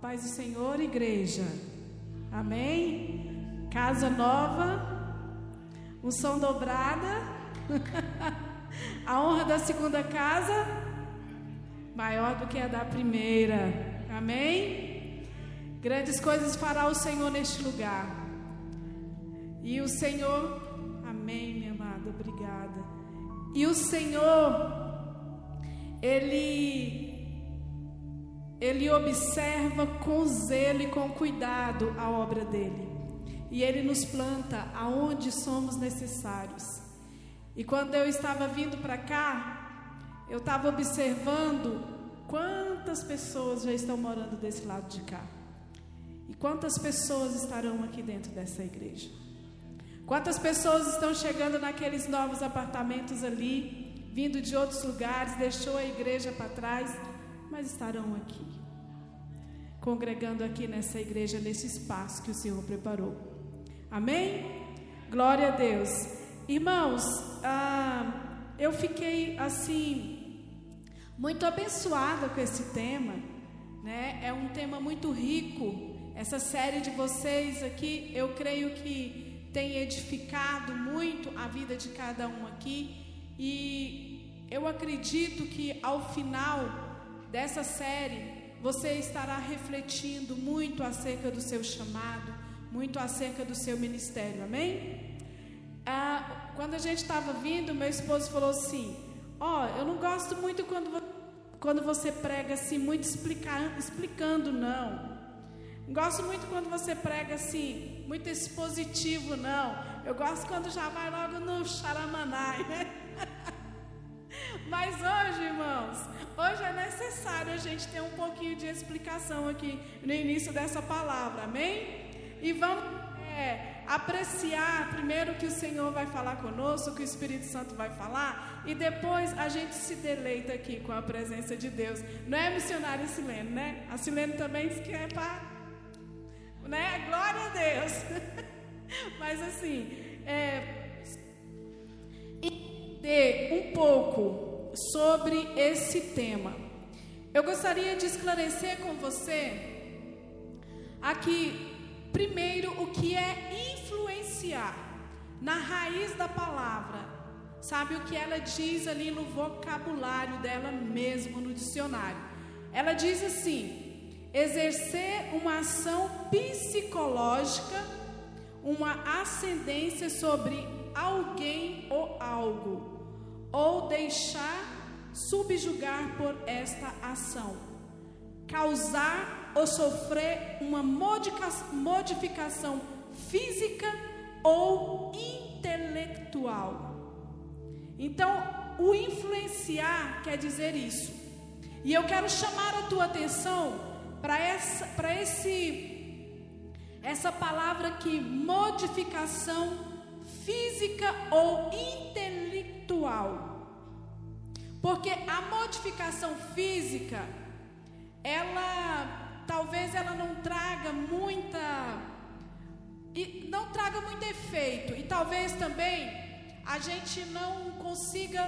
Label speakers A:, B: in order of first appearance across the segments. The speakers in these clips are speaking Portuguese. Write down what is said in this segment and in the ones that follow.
A: Paz do Senhor, igreja. Amém? Casa nova, unção dobrada. a honra da segunda casa maior do que a da primeira. Amém? Grandes coisas fará o Senhor neste lugar. E o Senhor, amém, minha amada, obrigada. E o Senhor, Ele ele observa com zelo e com cuidado a obra dele. E ele nos planta aonde somos necessários. E quando eu estava vindo para cá, eu estava observando quantas pessoas já estão morando desse lado de cá. E quantas pessoas estarão aqui dentro dessa igreja. Quantas pessoas estão chegando naqueles novos apartamentos ali, vindo de outros lugares, deixou a igreja para trás mas estarão aqui, congregando aqui nessa igreja, nesse espaço que o Senhor preparou. Amém? Glória a Deus. Irmãos, ah, eu fiquei assim, muito abençoada com esse tema, né? É um tema muito rico. Essa série de vocês aqui, eu creio que tem edificado muito a vida de cada um aqui. E eu acredito que ao final dessa série, você estará refletindo muito acerca do seu chamado, muito acerca do seu ministério, amém? Ah, quando a gente estava vindo, meu esposo falou assim: Ó, oh, eu não gosto muito quando, quando você prega assim, muito explicar, explicando, não. Gosto muito quando você prega assim, muito expositivo, não. Eu gosto quando já vai logo no charamanai, né? Mas hoje, irmãos, hoje é necessário a gente ter um pouquinho de explicação aqui no início dessa palavra, amém? E vamos é, apreciar primeiro o que o Senhor vai falar conosco, o que o Espírito Santo vai falar, e depois a gente se deleita aqui com a presença de Deus. Não é missionária Silene, né? A Silene também diz que é para. Né? Glória a Deus. Mas assim, é, entender um pouco sobre esse tema. Eu gostaria de esclarecer com você aqui, primeiro, o que é influenciar na raiz da palavra. Sabe o que ela diz ali no vocabulário dela mesmo, no dicionário? Ela diz assim: exercer uma ação psicológica, uma ascendência sobre alguém ou algo ou deixar subjugar por esta ação, causar ou sofrer uma modificação física ou intelectual. Então, o influenciar quer dizer isso. E eu quero chamar a tua atenção para essa, para esse, essa palavra aqui, modificação física ou intelectual. Porque a modificação física, ela talvez ela não traga muita e não traga muito efeito. E talvez também a gente não consiga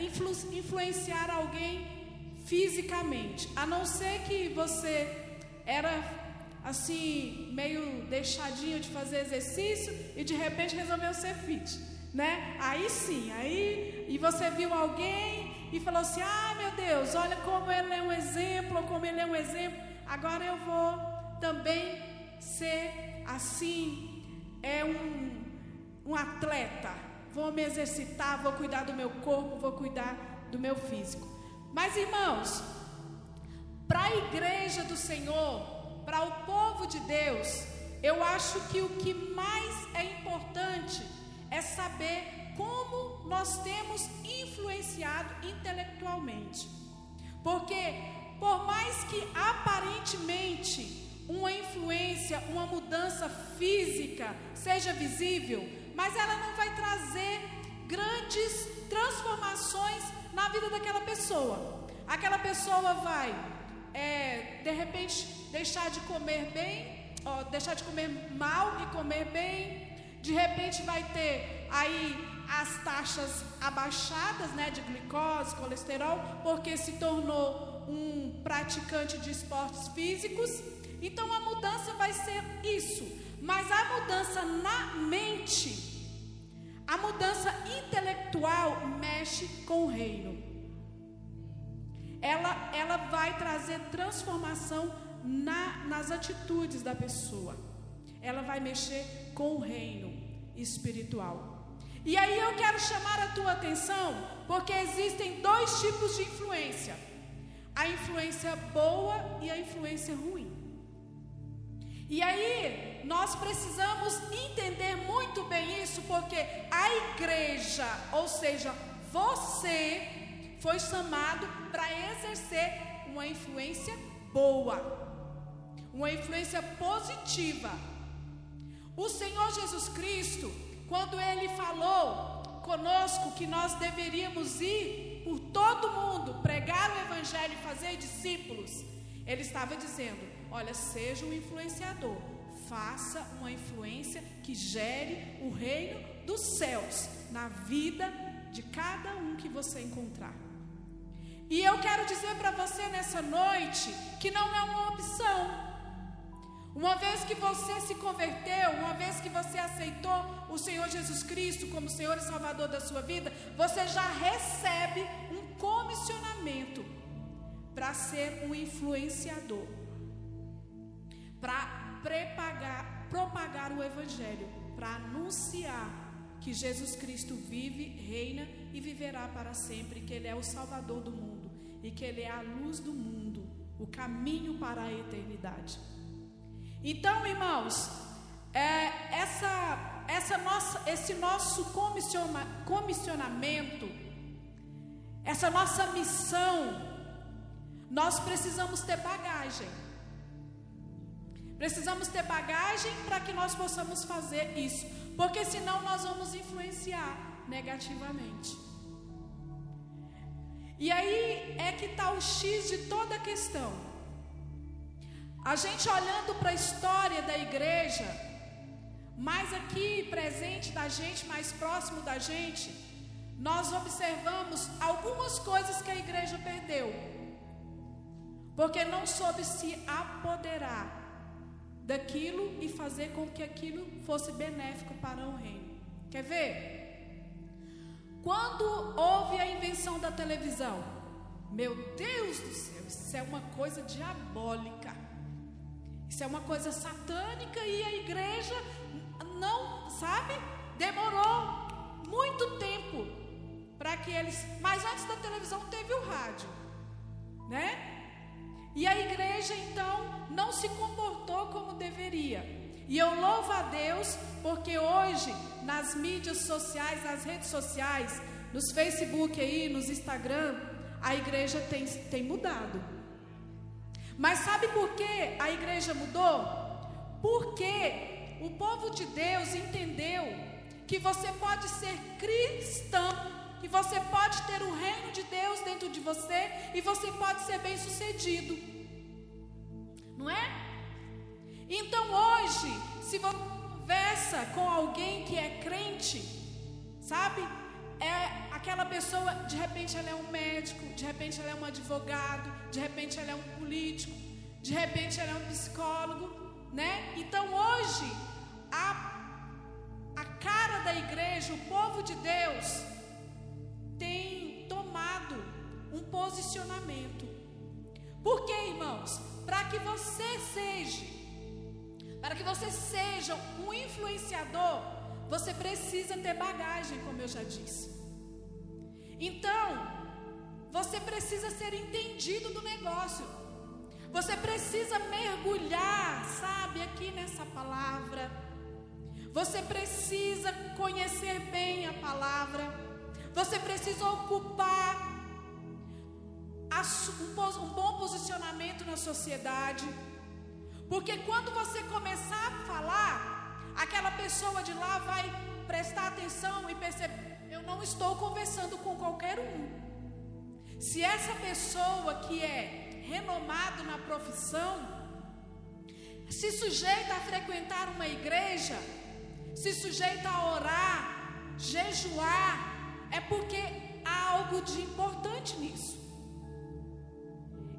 A: influ, influenciar alguém fisicamente, a não ser que você era assim, meio deixadinho de fazer exercício e de repente resolveu ser fit, né? Aí sim, aí e você viu alguém e falou assim: "Ah, meu Deus, olha como ele é um exemplo, como ele é um exemplo. Agora eu vou também ser assim, é um um atleta. Vou me exercitar, vou cuidar do meu corpo, vou cuidar do meu físico. Mas irmãos, para a igreja do Senhor, para o povo de Deus, eu acho que o que mais é importante é saber como nós temos influenciado intelectualmente. Porque, por mais que aparentemente uma influência, uma mudança física seja visível, mas ela não vai trazer grandes transformações na vida daquela pessoa. Aquela pessoa vai, é, de repente, deixar de comer bem, ó, deixar de comer mal e comer bem. De repente vai ter aí as taxas abaixadas, né, de glicose, colesterol, porque se tornou um praticante de esportes físicos. Então a mudança vai ser isso. Mas a mudança na mente, a mudança intelectual mexe com o reino. Ela, ela vai trazer transformação na, nas atitudes da pessoa. Ela vai mexer com o reino espiritual. E aí eu quero chamar a tua atenção, porque existem dois tipos de influência: a influência boa e a influência ruim. E aí, nós precisamos entender muito bem isso, porque a igreja, ou seja, você foi chamado para exercer uma influência boa, uma influência positiva. O Senhor Jesus Cristo, quando ele falou conosco que nós deveríamos ir por todo mundo, pregar o Evangelho e fazer discípulos, ele estava dizendo: olha, seja um influenciador, faça uma influência que gere o reino dos céus na vida de cada um que você encontrar. E eu quero dizer para você nessa noite que não é uma opção. Uma vez que você se converteu, uma vez que você aceitou o Senhor Jesus Cristo como Senhor e Salvador da sua vida, você já recebe um comissionamento para ser um influenciador, para propagar, o Evangelho, para anunciar que Jesus Cristo vive, reina e viverá para sempre, que Ele é o Salvador do mundo e que Ele é a luz do mundo, o caminho para a eternidade. Então, irmãos, é, essa, essa nossa, esse nosso comissiona, comissionamento, essa nossa missão, nós precisamos ter bagagem. Precisamos ter bagagem para que nós possamos fazer isso, porque senão nós vamos influenciar negativamente. E aí é que está o X de toda a questão. A gente olhando para a história da igreja, mais aqui presente da gente, mais próximo da gente, nós observamos algumas coisas que a igreja perdeu, porque não soube se apoderar daquilo e fazer com que aquilo fosse benéfico para o reino. Quer ver? Quando houve a invenção da televisão, meu Deus do céu, isso é uma coisa diabólica. Isso é uma coisa satânica e a igreja não, sabe? Demorou muito tempo para que eles. Mas antes da televisão teve o rádio, né? E a igreja então não se comportou como deveria. E eu louvo a Deus porque hoje nas mídias sociais, nas redes sociais, nos Facebook aí, nos Instagram, a igreja tem, tem mudado. Mas sabe por que a igreja mudou? Porque o povo de Deus entendeu que você pode ser cristão, que você pode ter o reino de Deus dentro de você e você pode ser bem-sucedido. Não é? Então hoje, se você conversa com alguém que é crente, sabe? é aquela pessoa, de repente ela é um médico, de repente ela é um advogado, de repente ela é um político, de repente ela é um psicólogo, né? Então hoje a, a cara da igreja, o povo de Deus tem tomado um posicionamento. Por quê, irmãos? Para que você seja, para que você seja um influenciador você precisa ter bagagem, como eu já disse. Então, você precisa ser entendido do negócio. Você precisa mergulhar, sabe, aqui nessa palavra. Você precisa conhecer bem a palavra. Você precisa ocupar um bom posicionamento na sociedade. Porque quando você começar a falar, aquela pessoa de lá vai prestar atenção e perceber: eu não estou conversando com qualquer um. Se essa pessoa que é renomado na profissão se sujeita a frequentar uma igreja, se sujeita a orar, jejuar, é porque há algo de importante nisso.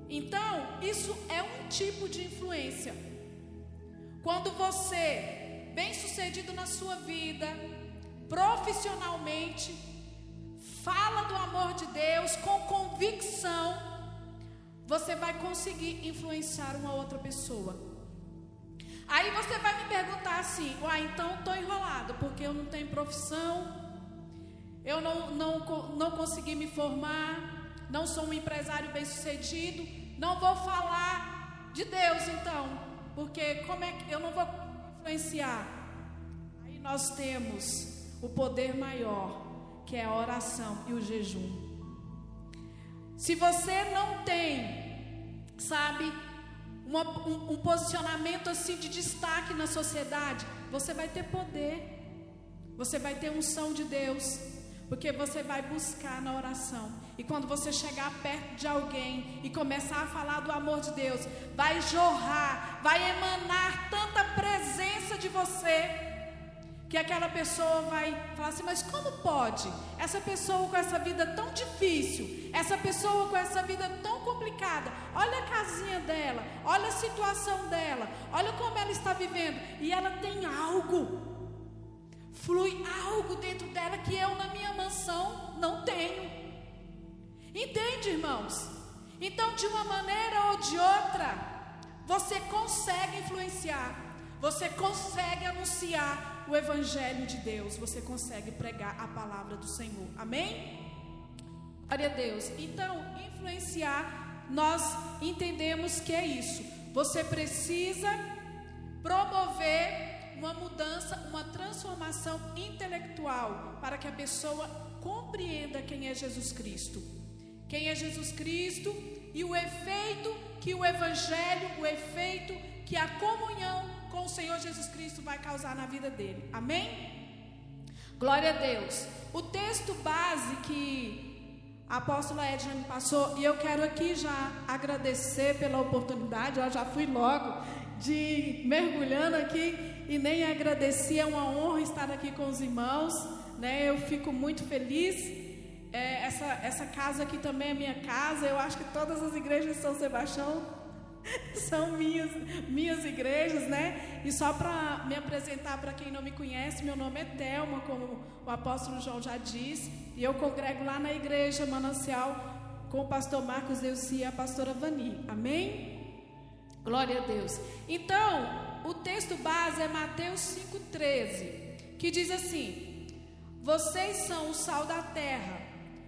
A: Então, isso é um tipo de influência. Quando você, bem sucedido na sua vida, profissionalmente, fala do amor de Deus com convicção, você vai conseguir influenciar uma outra pessoa. Aí você vai me perguntar assim: Uai, então estou enrolado, porque eu não tenho profissão, eu não, não, não consegui me formar, não sou um empresário bem sucedido, não vou falar de Deus então, porque como é que eu não vou influenciar? Aí nós temos o poder maior, que é a oração e o jejum. Se você não tem, sabe, uma, um, um posicionamento assim de destaque na sociedade, você vai ter poder, você vai ter unção de Deus, porque você vai buscar na oração. E quando você chegar perto de alguém e começar a falar do amor de Deus, vai jorrar, vai emanar tanta presença de você que aquela pessoa vai falar assim: mas como pode? Essa pessoa com essa vida tão difícil, essa pessoa com essa vida tão complicada, olha a casinha dela, olha a situação dela, olha como ela está vivendo, e ela tem algo, flui algo dentro dela que eu na minha mansão não tenho. Entende, irmãos? Então, de uma maneira ou de outra, você consegue influenciar, você consegue anunciar o Evangelho de Deus, você consegue pregar a palavra do Senhor. Amém? Glória a Deus. Então, influenciar, nós entendemos que é isso. Você precisa promover uma mudança, uma transformação intelectual para que a pessoa compreenda quem é Jesus Cristo. Quem é Jesus Cristo e o efeito que o Evangelho, o efeito que a comunhão com o Senhor Jesus Cristo vai causar na vida dele. Amém? Glória a Deus. O texto base que a apóstola Edna me passou, e eu quero aqui já agradecer pela oportunidade, eu já fui logo de mergulhando aqui e nem agradeci, é uma honra estar aqui com os irmãos, né? Eu fico muito feliz. É, essa, essa casa aqui também é minha casa, eu acho que todas as igrejas de São Sebastião são minhas, minhas igrejas, né? E só para me apresentar para quem não me conhece, meu nome é Thelma, como o apóstolo João já disse, e eu congrego lá na igreja Manancial com o pastor Marcos Deuci e a pastora Vani. Amém? Glória a Deus. Então, o texto base é Mateus 5,13, que diz assim: Vocês são o sal da terra,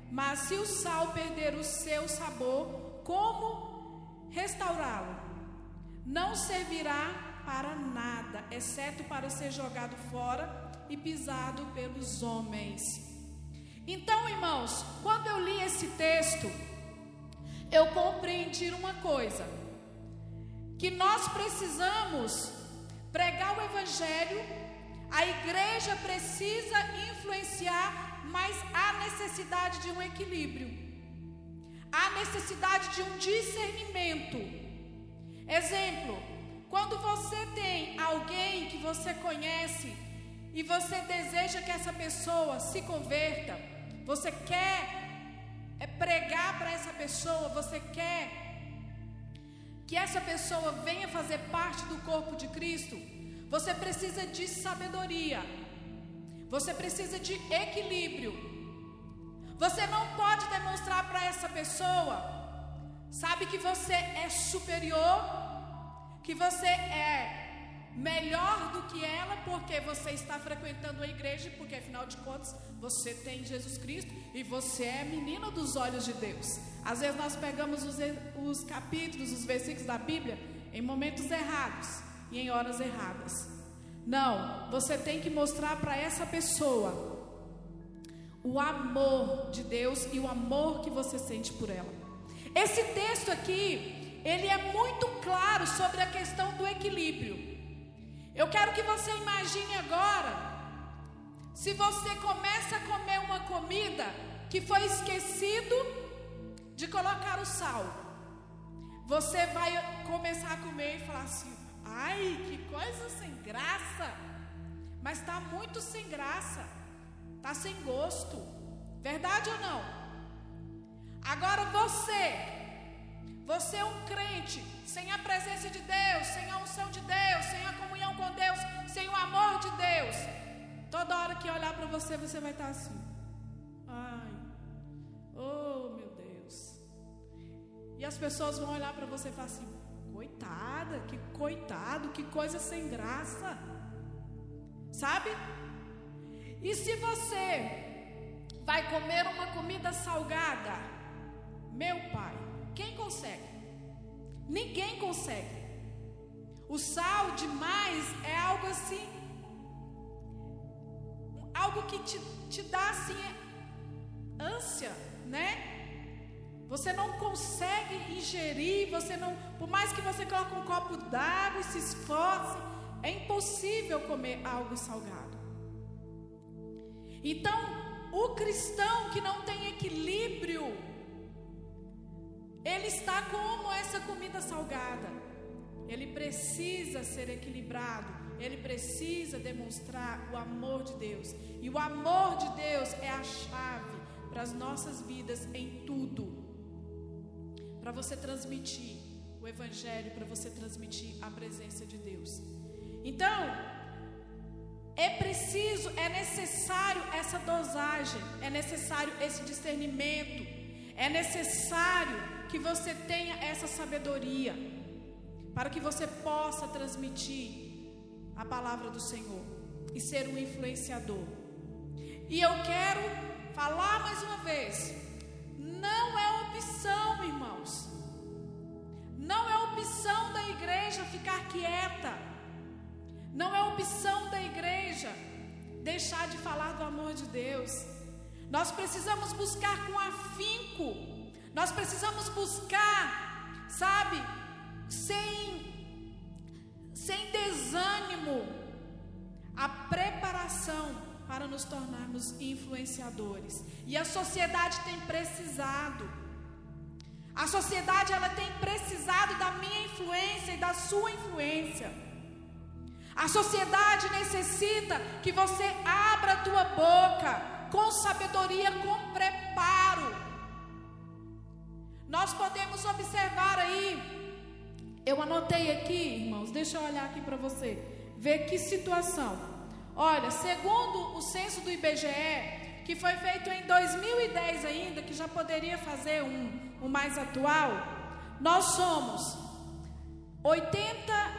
A: mas se o sal perder o seu sabor, como restaurá-lo. Não servirá para nada, exceto para ser jogado fora e pisado pelos homens. Então, irmãos, quando eu li esse texto, eu compreendi uma coisa: que nós precisamos pregar o Evangelho, a igreja precisa influenciar, mas há necessidade de um equilíbrio. Há necessidade de um discernimento. Exemplo: quando você tem alguém que você conhece e você deseja que essa pessoa se converta, você quer é pregar para essa pessoa, você quer que essa pessoa venha fazer parte do corpo de Cristo, você precisa de sabedoria, você precisa de equilíbrio. Você não pode demonstrar para essa pessoa, sabe que você é superior, que você é melhor do que ela, porque você está frequentando a igreja, porque afinal de contas você tem Jesus Cristo e você é menina dos olhos de Deus. Às vezes nós pegamos os, os capítulos, os versículos da Bíblia em momentos errados e em horas erradas. Não, você tem que mostrar para essa pessoa o amor de Deus e o amor que você sente por ela. Esse texto aqui, ele é muito claro sobre a questão do equilíbrio. Eu quero que você imagine agora, se você começa a comer uma comida que foi esquecido de colocar o sal. Você vai começar a comer e falar assim: ai, que coisa sem graça. Mas está muito sem graça. Está sem gosto. Verdade ou não? Agora você, Você é um crente sem a presença de Deus, sem a unção de Deus, sem a comunhão com Deus, sem o amor de Deus. Toda hora que olhar para você, você vai estar assim. Ai, oh meu Deus. E as pessoas vão olhar para você e falar assim: coitada, que coitado, que coisa sem graça. Sabe? E se você vai comer uma comida salgada, meu pai, quem consegue? Ninguém consegue. O sal demais é algo assim, algo que te, te dá assim ânsia, né? Você não consegue ingerir, você não, por mais que você coloque um copo d'água e se esforce, é impossível comer algo salgado. Então, o cristão que não tem equilíbrio, ele está como essa comida salgada. Ele precisa ser equilibrado. Ele precisa demonstrar o amor de Deus. E o amor de Deus é a chave para as nossas vidas em tudo. Para você transmitir o Evangelho, para você transmitir a presença de Deus. Então, é preciso, é necessário essa dosagem, é necessário esse discernimento, é necessário que você tenha essa sabedoria, para que você possa transmitir a palavra do Senhor e ser um influenciador. E eu quero falar mais uma vez: não é opção, irmãos, não é opção da igreja ficar quieta, não é opção da igreja deixar de falar do amor de Deus. Nós precisamos buscar com afinco nós precisamos buscar, sabe, sem, sem desânimo, a preparação para nos tornarmos influenciadores. E a sociedade tem precisado. A sociedade ela tem precisado da minha influência e da sua influência. A sociedade necessita que você abra a tua boca com sabedoria, com preparo nós podemos observar aí, eu anotei aqui, irmãos, deixa eu olhar aqui para você, ver que situação. Olha, segundo o censo do IBGE, que foi feito em 2010 ainda, que já poderia fazer um, um mais atual, nós somos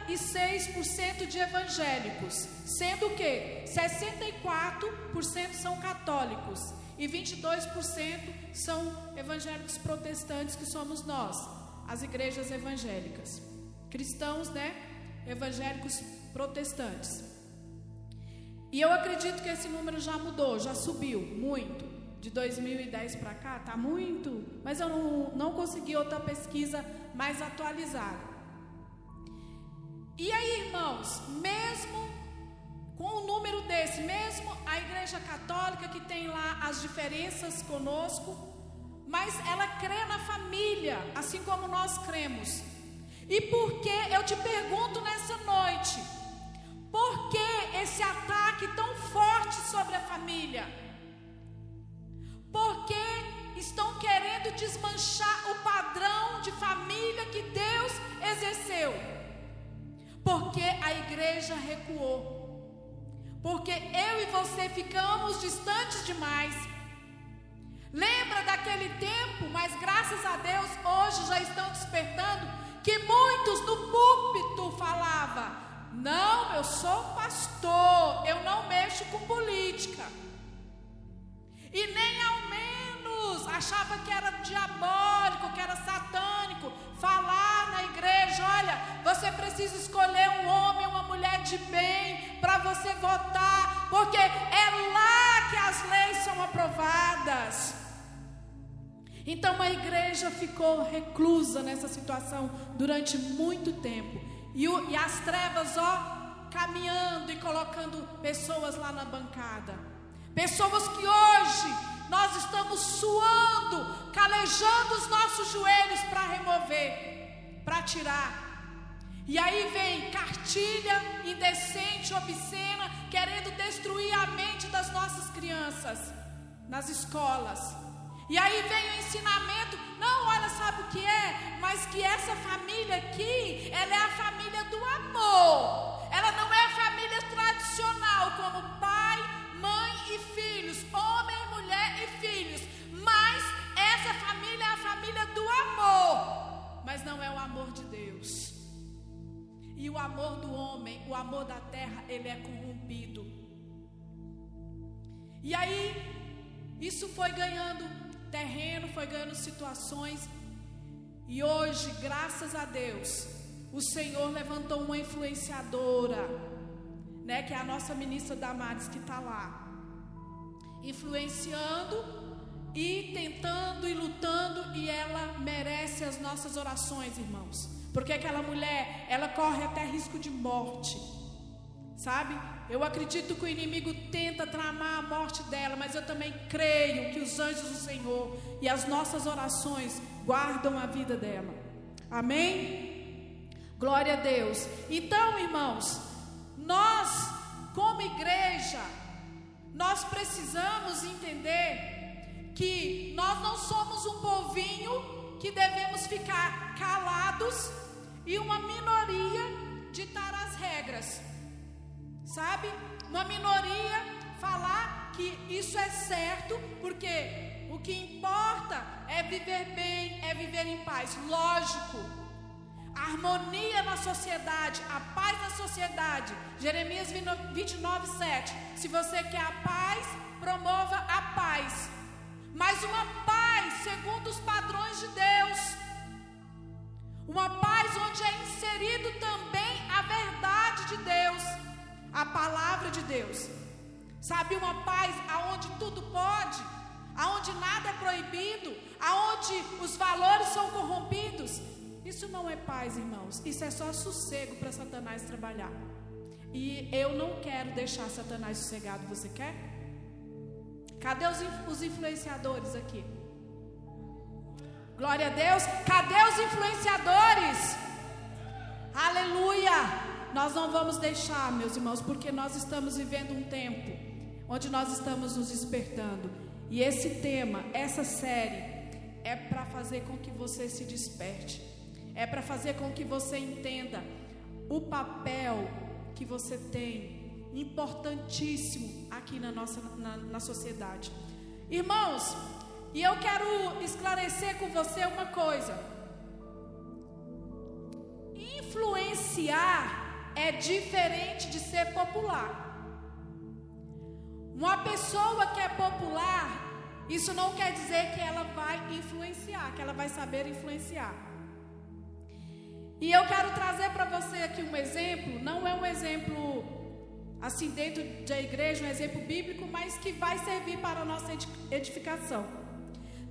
A: 86% de evangélicos, sendo que 64% são católicos e 22% são evangélicos protestantes, que somos nós, as igrejas evangélicas. Cristãos, né? Evangélicos protestantes. E eu acredito que esse número já mudou, já subiu muito. De 2010 para cá, tá muito, mas eu não, não consegui outra pesquisa mais atualizada. E aí, irmãos, mesmo com um número desse, mesmo a Igreja Católica que tem lá as diferenças conosco, mas ela crê na família, assim como nós cremos. E por que eu te pergunto nessa noite? Por que esse ataque tão forte sobre a família? Porque estão querendo desmanchar o padrão de família que Deus exerceu. Igreja recuou. Porque eu e você ficamos distantes demais. Lembra daquele tempo, mas graças a Deus hoje já estão despertando que muitos no púlpito falavam: "Não, eu sou pastor, eu não mexo com política". E nem ao menos achava que era diabólico, que era satânico falar igreja, olha, você precisa escolher um homem, uma mulher de bem para você votar, porque é lá que as leis são aprovadas. Então a igreja ficou reclusa nessa situação durante muito tempo. E, o, e as trevas, ó, caminhando e colocando pessoas lá na bancada. Pessoas que hoje nós estamos suando, calejando os nossos joelhos para remover, para tirar. E aí vem cartilha indecente, obscena, querendo destruir a mente das nossas crianças nas escolas. E aí vem o ensinamento, não, olha, sabe o que é? Mas que essa família aqui, ela é a E o amor do homem, o amor da terra, ele é corrompido. E aí, isso foi ganhando terreno, foi ganhando situações. E hoje, graças a Deus, o Senhor levantou uma influenciadora, né, que é a nossa ministra Damares que está lá, influenciando e tentando e lutando, e ela merece as nossas orações, irmãos. Porque aquela mulher, ela corre até risco de morte, sabe? Eu acredito que o inimigo tenta tramar a morte dela, mas eu também creio que os anjos do Senhor e as nossas orações guardam a vida dela. Amém? Glória a Deus. Então, irmãos, nós, como igreja, nós precisamos entender que nós não somos um povinho que devemos ficar calados e uma minoria ditar as regras sabe? Uma minoria falar que isso é certo, porque o que importa é viver bem, é viver em paz. Lógico. A harmonia na sociedade, a paz na sociedade. Jeremias 29, 7. Se você quer a paz, promova a paz. Mas uma paz segundo os padrões de Deus. Uma paz onde é inserido também a verdade de Deus a palavra de Deus. Sabe, uma paz aonde tudo pode, aonde nada é proibido, aonde os valores são corrompidos. Isso não é paz, irmãos. Isso é só sossego para Satanás trabalhar. E eu não quero deixar Satanás sossegado. Você quer? Cadê os, os influenciadores aqui? Glória a Deus. Cadê os influenciadores? Aleluia. Nós não vamos deixar, meus irmãos, porque nós estamos vivendo um tempo onde nós estamos nos despertando. E esse tema, essa série, é para fazer com que você se desperte, é para fazer com que você entenda o papel que você tem, importantíssimo aqui na nossa na, na sociedade. Irmãos, e eu quero esclarecer com você uma coisa. Influenciar é diferente de ser popular. Uma pessoa que é popular, isso não quer dizer que ela vai influenciar, que ela vai saber influenciar. E eu quero trazer para você aqui um exemplo, não é um exemplo assim dentro da igreja, um exemplo bíblico, mas que vai servir para a nossa edificação.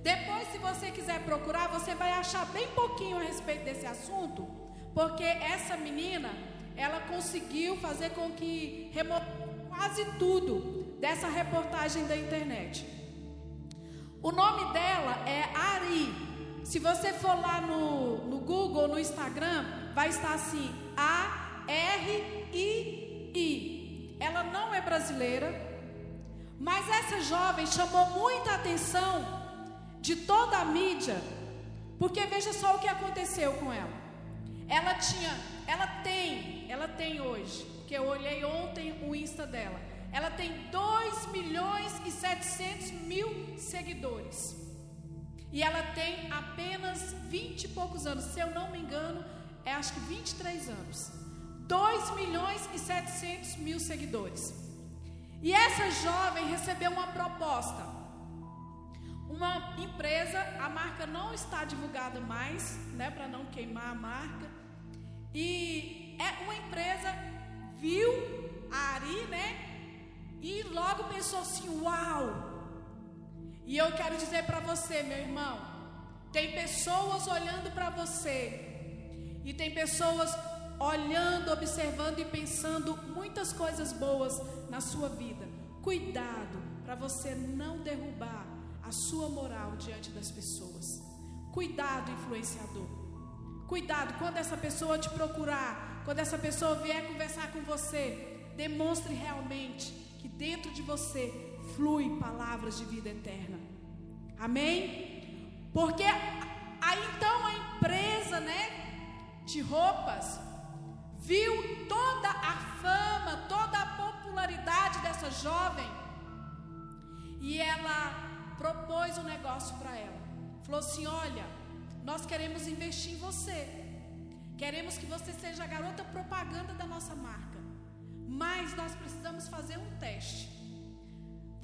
A: Depois, se você quiser procurar, você vai achar bem pouquinho a respeito desse assunto, porque essa menina, ela conseguiu fazer com que removesse quase tudo dessa reportagem da internet. O nome dela é Ari. Se você for lá no, no Google, no Instagram, vai estar assim: A-R-I-I. Ela não é brasileira, mas essa jovem chamou muita atenção de toda a mídia, porque veja só o que aconteceu com ela. Ela tinha, ela tem ela tem hoje, que eu olhei ontem o Insta dela, ela tem 2 milhões e 700 mil seguidores. E ela tem apenas 20 e poucos anos, se eu não me engano, é acho que 23 anos. 2 milhões e 700 mil seguidores. E essa jovem recebeu uma proposta. Uma empresa, a marca não está divulgada mais, né, para não queimar a marca. E é uma empresa viu a Ari, né? E logo pensou assim: uau! E eu quero dizer para você, meu irmão, tem pessoas olhando para você, e tem pessoas olhando, observando e pensando muitas coisas boas na sua vida. Cuidado para você não derrubar sua moral diante das pessoas. Cuidado, influenciador. Cuidado quando essa pessoa te procurar quando essa pessoa vier conversar com você, demonstre realmente que dentro de você flui palavras de vida eterna. Amém? Porque aí então a empresa, né, de roupas viu toda a fama, toda a popularidade dessa jovem e ela propôs um negócio para ela. Falou assim: "Olha, nós queremos investir em você. Queremos que você seja a garota propaganda da nossa marca. Mas nós precisamos fazer um teste.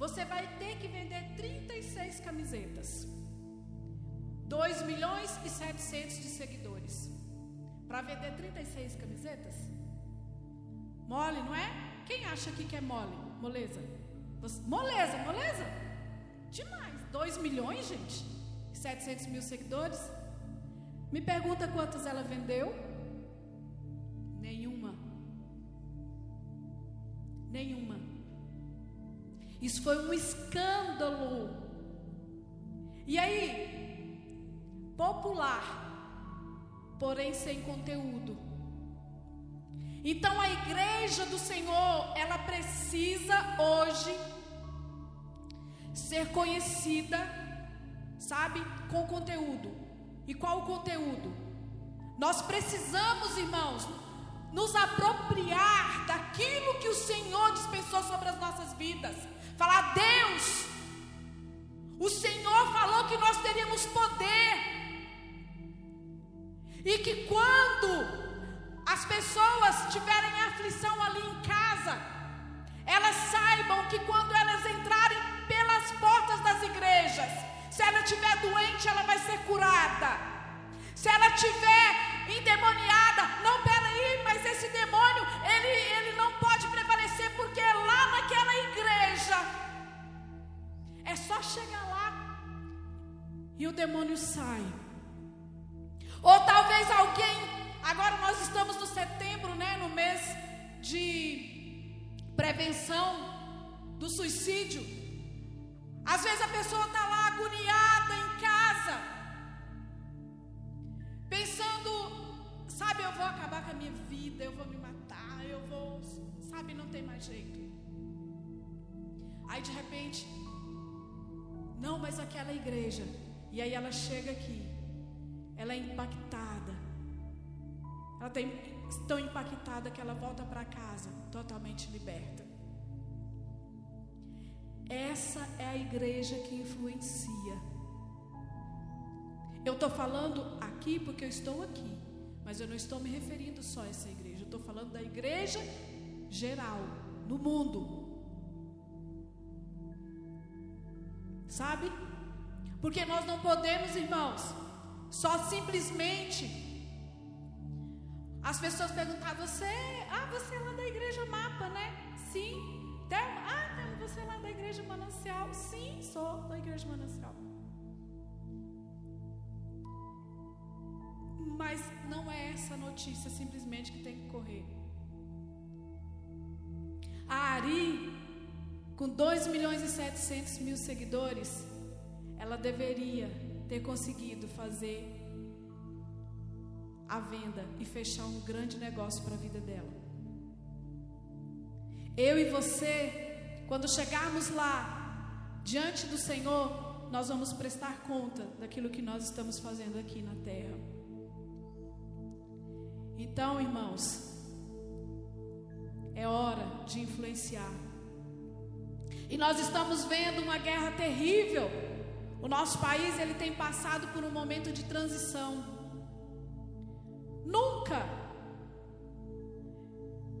A: Você vai ter que vender 36 camisetas. 2 milhões e 700 de seguidores. Para vender 36 camisetas? Mole, não é? Quem acha aqui que é mole? Moleza? Você, moleza, moleza? Demais. 2 milhões, gente? 700 mil seguidores? Me pergunta quantas ela vendeu? Nenhuma. Nenhuma. Isso foi um escândalo. E aí, popular, porém sem conteúdo. Então a igreja do Senhor, ela precisa hoje ser conhecida, sabe, com conteúdo. E qual o conteúdo? Nós precisamos, irmãos, nos apropriar daquilo que o Senhor dispensou sobre as nossas vidas. Falar, Deus, o Senhor falou que nós teríamos poder. E que quando as pessoas tiverem aflição ali em casa, elas saibam que quando elas entrarem portas das igrejas, se ela estiver doente, ela vai ser curada. Se ela estiver endemoniada, não, peraí, mas esse demônio, ele, ele não pode prevalecer, porque é lá naquela igreja. É só chegar lá e o demônio sai. Ou talvez alguém, agora nós estamos no setembro, né, no mês de prevenção do suicídio. Às vezes a pessoa está lá agoniada em casa, pensando, sabe, eu vou acabar com a minha vida, eu vou me matar, eu vou, sabe, não tem mais jeito. Aí de repente, não, mas aquela igreja, e aí ela chega aqui, ela é impactada, ela tem tão impactada que ela volta para casa totalmente liberta. Essa é a igreja que influencia. Eu estou falando aqui porque eu estou aqui, mas eu não estou me referindo só a essa igreja. Eu estou falando da igreja geral, no mundo. Sabe? Porque nós não podemos, irmãos, só simplesmente as pessoas perguntar você, ah, você é lá da igreja Mapa, né? Sim. Thelma, ah, você lá da igreja Manancial? Sim, sou da igreja Manancial. Mas não é essa notícia simplesmente que tem que correr. A Ari, com 2 milhões e 700 mil seguidores, ela deveria ter conseguido fazer a venda e fechar um grande negócio para a vida dela. Eu e você, quando chegarmos lá, diante do Senhor, nós vamos prestar conta daquilo que nós estamos fazendo aqui na terra. Então, irmãos, é hora de influenciar. E nós estamos vendo uma guerra terrível. O nosso país ele tem passado por um momento de transição. Nunca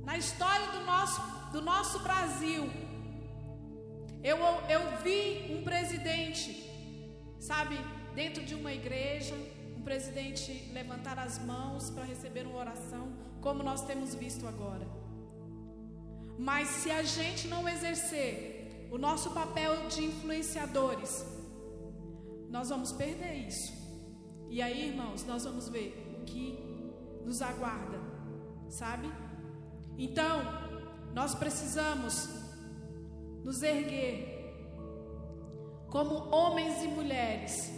A: na história do nosso, do nosso Brasil eu, eu vi um presidente, sabe, dentro de uma igreja, um presidente levantar as mãos para receber uma oração, como nós temos visto agora. Mas se a gente não exercer o nosso papel de influenciadores, nós vamos perder isso. E aí, irmãos, nós vamos ver o que nos aguarda, sabe? Então, nós precisamos nos erguer como homens e mulheres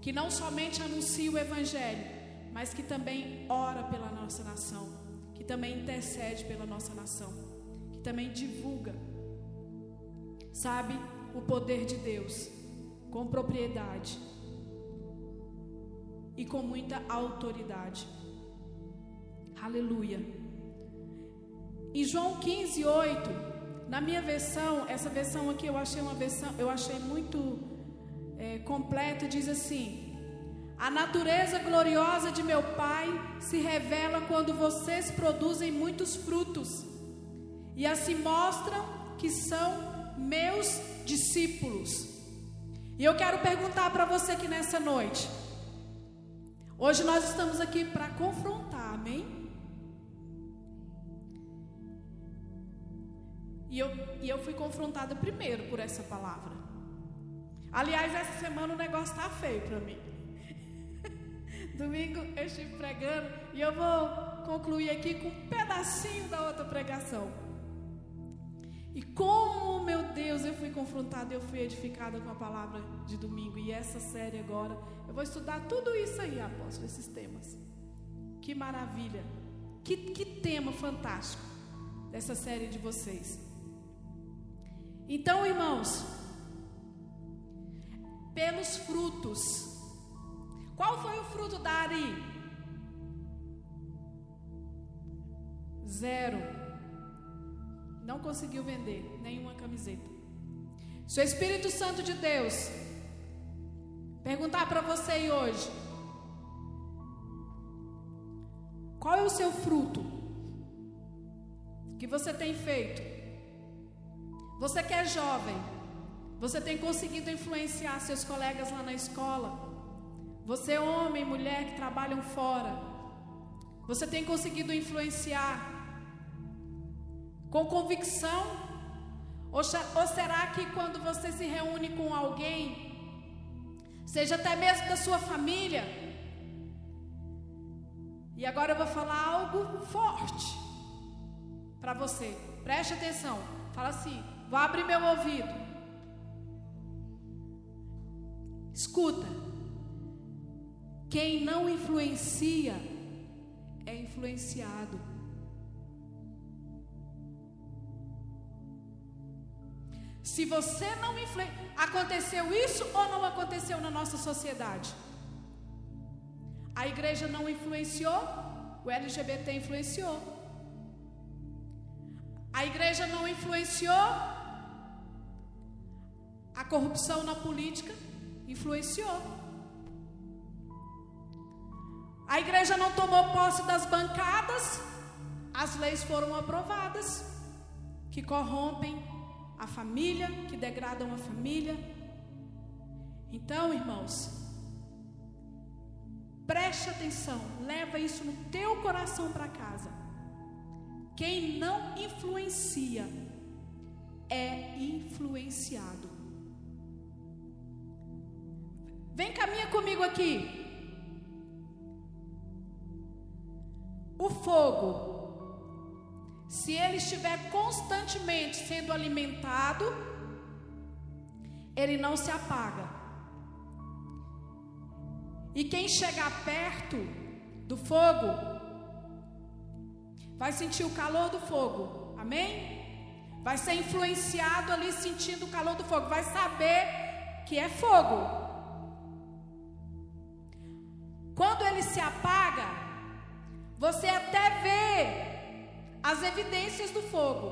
A: que não somente anunciam o evangelho, mas que também ora pela nossa nação, que também intercede pela nossa nação, que também divulga, sabe, o poder de Deus com propriedade e com muita autoridade. Aleluia. Em João 15, 8, na minha versão, essa versão aqui eu achei uma versão, eu achei muito é, completa, diz assim: A natureza gloriosa de meu Pai se revela quando vocês produzem muitos frutos e assim mostram que são meus discípulos. E eu quero perguntar para você aqui nessa noite. Hoje nós estamos aqui para confrontar, amém? E eu, e eu fui confrontada primeiro por essa palavra. Aliás, essa semana o negócio está feio para mim. Domingo eu estive pregando e eu vou concluir aqui com um pedacinho da outra pregação. E como, meu Deus, eu fui confrontada, eu fui edificada com a palavra de domingo. E essa série agora, eu vou estudar tudo isso aí, apóstolo, esses temas. Que maravilha. Que, que tema fantástico dessa série de vocês. Então, irmãos, pelos frutos. Qual foi o fruto da Ari? Zero não conseguiu vender nenhuma camiseta. Se o Espírito Santo de Deus perguntar para você hoje, qual é o seu fruto que você tem feito? Você que é jovem, você tem conseguido influenciar seus colegas lá na escola? Você, homem, mulher que trabalham fora, você tem conseguido influenciar com convicção? Ou, ou será que quando você se reúne com alguém, seja até mesmo da sua família, e agora eu vou falar algo forte para você, preste atenção, fala assim, vou abrir meu ouvido, escuta, quem não influencia é influenciado. Se você não influencia, aconteceu isso ou não aconteceu na nossa sociedade? A igreja não influenciou, o LGBT influenciou. A igreja não influenciou, a corrupção na política influenciou. A igreja não tomou posse das bancadas, as leis foram aprovadas que corrompem a família, que degradam a família. Então, irmãos, preste atenção, leva isso no teu coração para casa. Quem não influencia é influenciado. Vem caminha comigo aqui. O fogo se ele estiver constantemente sendo alimentado, ele não se apaga. E quem chegar perto do fogo vai sentir o calor do fogo. Amém? Vai ser influenciado ali sentindo o calor do fogo, vai saber que é fogo. Quando ele se apaga, você até vê as evidências do fogo,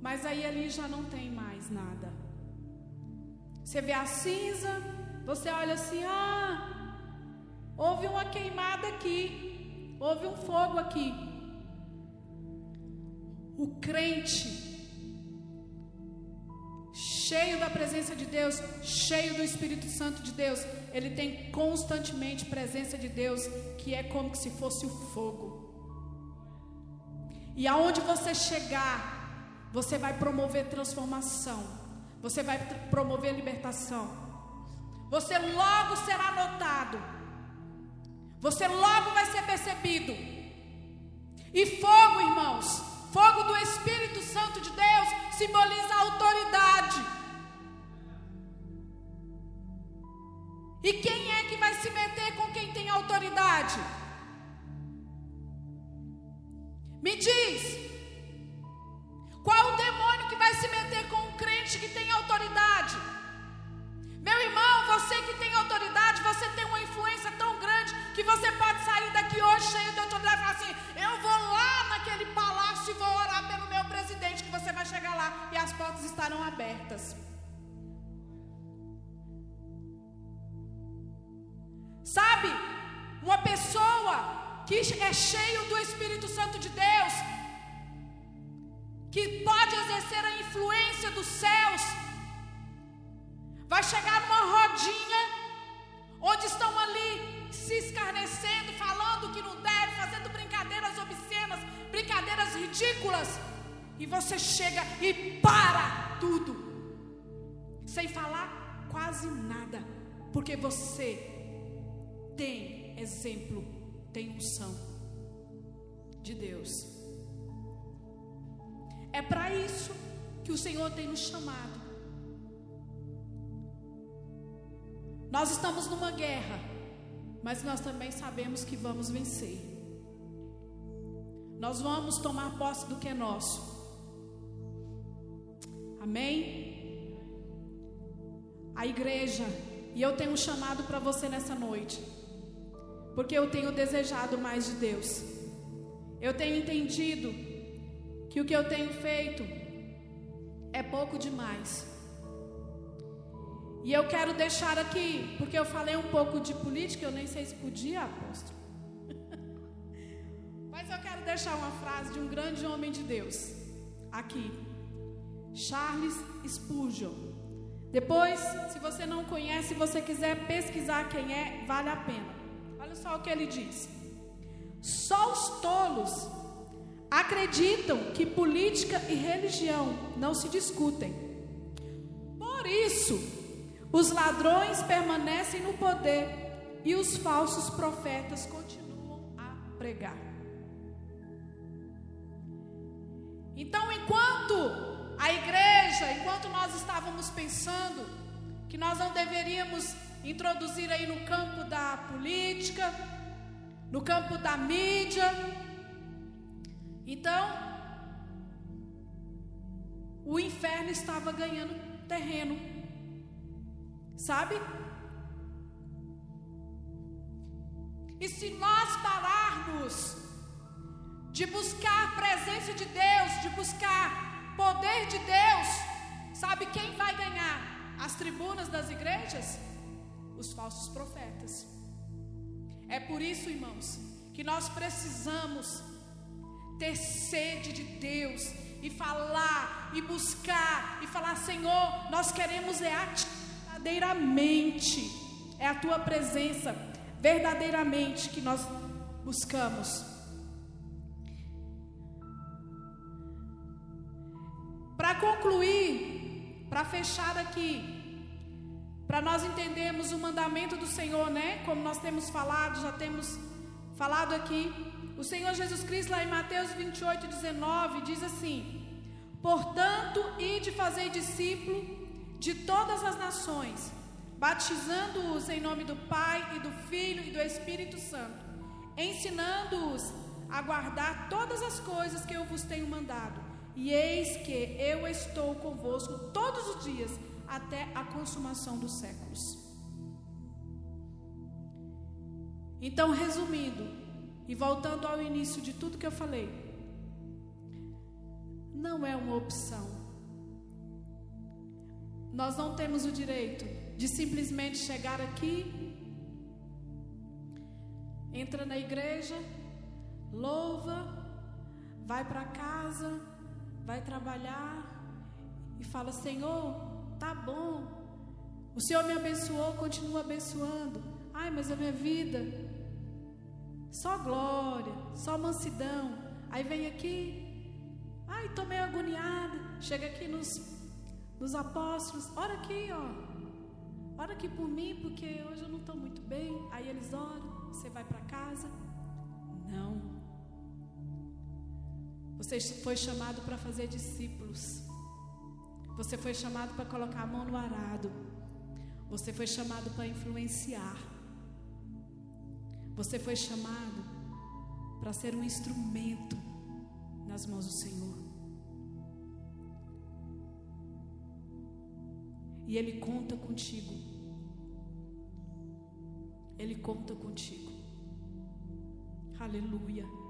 A: mas aí ali já não tem mais nada. Você vê a cinza, você olha assim: ah, houve uma queimada aqui, houve um fogo aqui. O crente, cheio da presença de Deus, cheio do Espírito Santo de Deus, ele tem constantemente presença de Deus, que é como se fosse o fogo. E aonde você chegar, você vai promover transformação. Você vai promover libertação. Você logo será notado. Você logo vai ser percebido. E fogo, irmãos, fogo do Espírito Santo de Deus simboliza autoridade. E quem é que vai se meter com quem tem autoridade? Me diz, qual o demônio que vai se meter com um crente que tem autoridade? Meu irmão, você que tem autoridade, você tem uma influência tão grande que você pode sair daqui hoje cheio de autoridade e falar assim: Sabe, uma pessoa que é cheio do Espírito Santo de Deus, que pode exercer a influência dos céus, vai chegar numa rodinha onde estão ali se escarnecendo, falando que não deve, fazendo brincadeiras obscenas, brincadeiras ridículas, e você chega e para tudo, sem falar quase nada, porque você tem exemplo, tem unção de Deus. É para isso que o Senhor tem nos chamado. Nós estamos numa guerra, mas nós também sabemos que vamos vencer. Nós vamos tomar posse do que é nosso. Amém? A igreja, e eu tenho um chamado para você nessa noite, porque eu tenho desejado mais de Deus. Eu tenho entendido que o que eu tenho feito é pouco demais. E eu quero deixar aqui, porque eu falei um pouco de política, eu nem sei se podia, apóstolo. Mas eu quero deixar uma frase de um grande homem de Deus aqui. Charles Spurgeon. Depois, se você não conhece, se você quiser pesquisar quem é, vale a pena. Olha só o que ele diz. Só os tolos acreditam que política e religião não se discutem. Por isso, os ladrões permanecem no poder e os falsos profetas continuam a pregar. Então, enquanto a igreja, enquanto nós estávamos pensando que nós não deveríamos introduzir aí no campo da política, no campo da mídia, então, o inferno estava ganhando terreno, sabe? E se nós pararmos de buscar a presença de Deus, de buscar poder de Deus, sabe quem vai ganhar as tribunas das igrejas? Os falsos profetas. É por isso, irmãos, que nós precisamos ter sede de Deus e falar e buscar e falar: Senhor, nós queremos é verdadeiramente, é a Tua presença verdadeiramente que nós buscamos. Para concluir, para fechar aqui, para nós entendermos o mandamento do Senhor, né? Como nós temos falado, já temos falado aqui. O Senhor Jesus Cristo, lá em Mateus 28, 19, diz assim: Portanto, ide fazer discípulo de todas as nações, batizando-os em nome do Pai e do Filho e do Espírito Santo, ensinando-os a guardar todas as coisas que eu vos tenho mandado. E eis que eu estou convosco todos os dias até a consumação dos séculos. Então, resumindo, e voltando ao início de tudo que eu falei, não é uma opção. Nós não temos o direito de simplesmente chegar aqui, entra na igreja, louva, vai para casa, vai trabalhar e fala: Senhor, tá bom. O Senhor me abençoou, continua abençoando. Ai, mas a minha vida só glória, só mansidão. Aí vem aqui, ai, tô meio agoniada. Chega aqui nos, nos apóstolos, ora aqui, ó. Ora aqui por mim, porque hoje eu não estou muito bem. Aí eles oram, você vai para casa. Não. Você foi chamado para fazer discípulos. Você foi chamado para colocar a mão no arado. Você foi chamado para influenciar. Você foi chamado para ser um instrumento nas mãos do Senhor. E Ele conta contigo. Ele conta contigo. Aleluia.